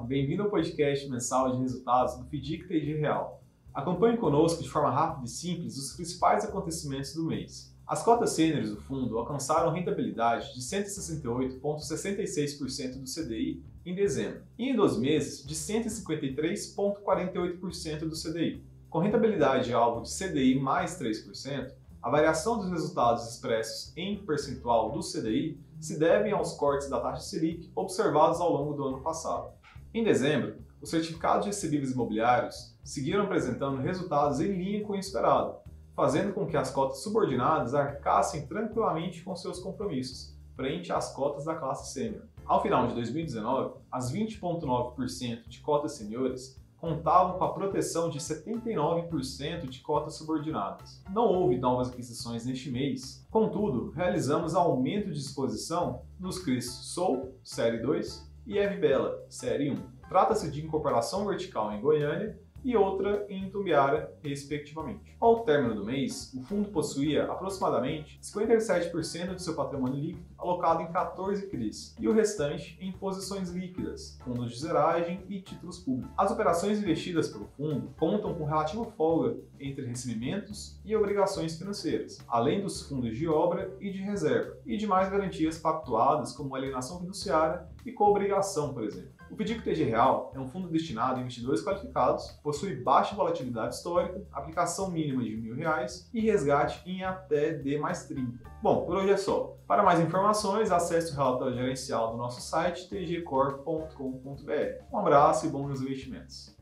bem-vindo ao podcast mensal de resultados do FDIC TG Real. Acompanhe conosco de forma rápida e simples os principais acontecimentos do mês. As cotas sêniores do fundo alcançaram rentabilidade de 168,66% do CDI em dezembro e em 12 meses de 153,48% do CDI. Com rentabilidade alvo de CDI mais 3%, a variação dos resultados expressos em percentual do CDI se devem aos cortes da taxa Selic observados ao longo do ano passado. Em dezembro, os certificados de recebíveis imobiliários seguiram apresentando resultados em linha com o esperado, fazendo com que as cotas subordinadas arcassem tranquilamente com seus compromissos, frente às cotas da classe sênior. Ao final de 2019, as 20,9% de cotas seniores contavam com a proteção de 79% de cotas subordinadas. Não houve novas aquisições neste mês, contudo, realizamos aumento de exposição nos CRIs Soul, Série 2, e Evbela, Série 1. Trata-se de incorporação vertical em Goiânia e outra em Itumbiara, respectivamente. Ao término do mês, o fundo possuía aproximadamente 57% de seu patrimônio líquido alocado em 14 CRIs e o restante em posições líquidas, fundos de zeragem e títulos públicos. As operações investidas pelo fundo contam com relativa folga entre recebimentos e obrigações financeiras, além dos fundos de obra e de reserva, e demais garantias pactuadas como alienação fiduciária e coobrigação, por exemplo. O Pedico TG Real é um fundo destinado a investidores qualificados, possui baixa volatilidade histórica, aplicação mínima de mil reais e resgate em até D mais 30. Bom, por hoje é só. Para mais informações, acesse o relatório gerencial do nosso site tgcor.com.br. Um abraço e bons investimentos.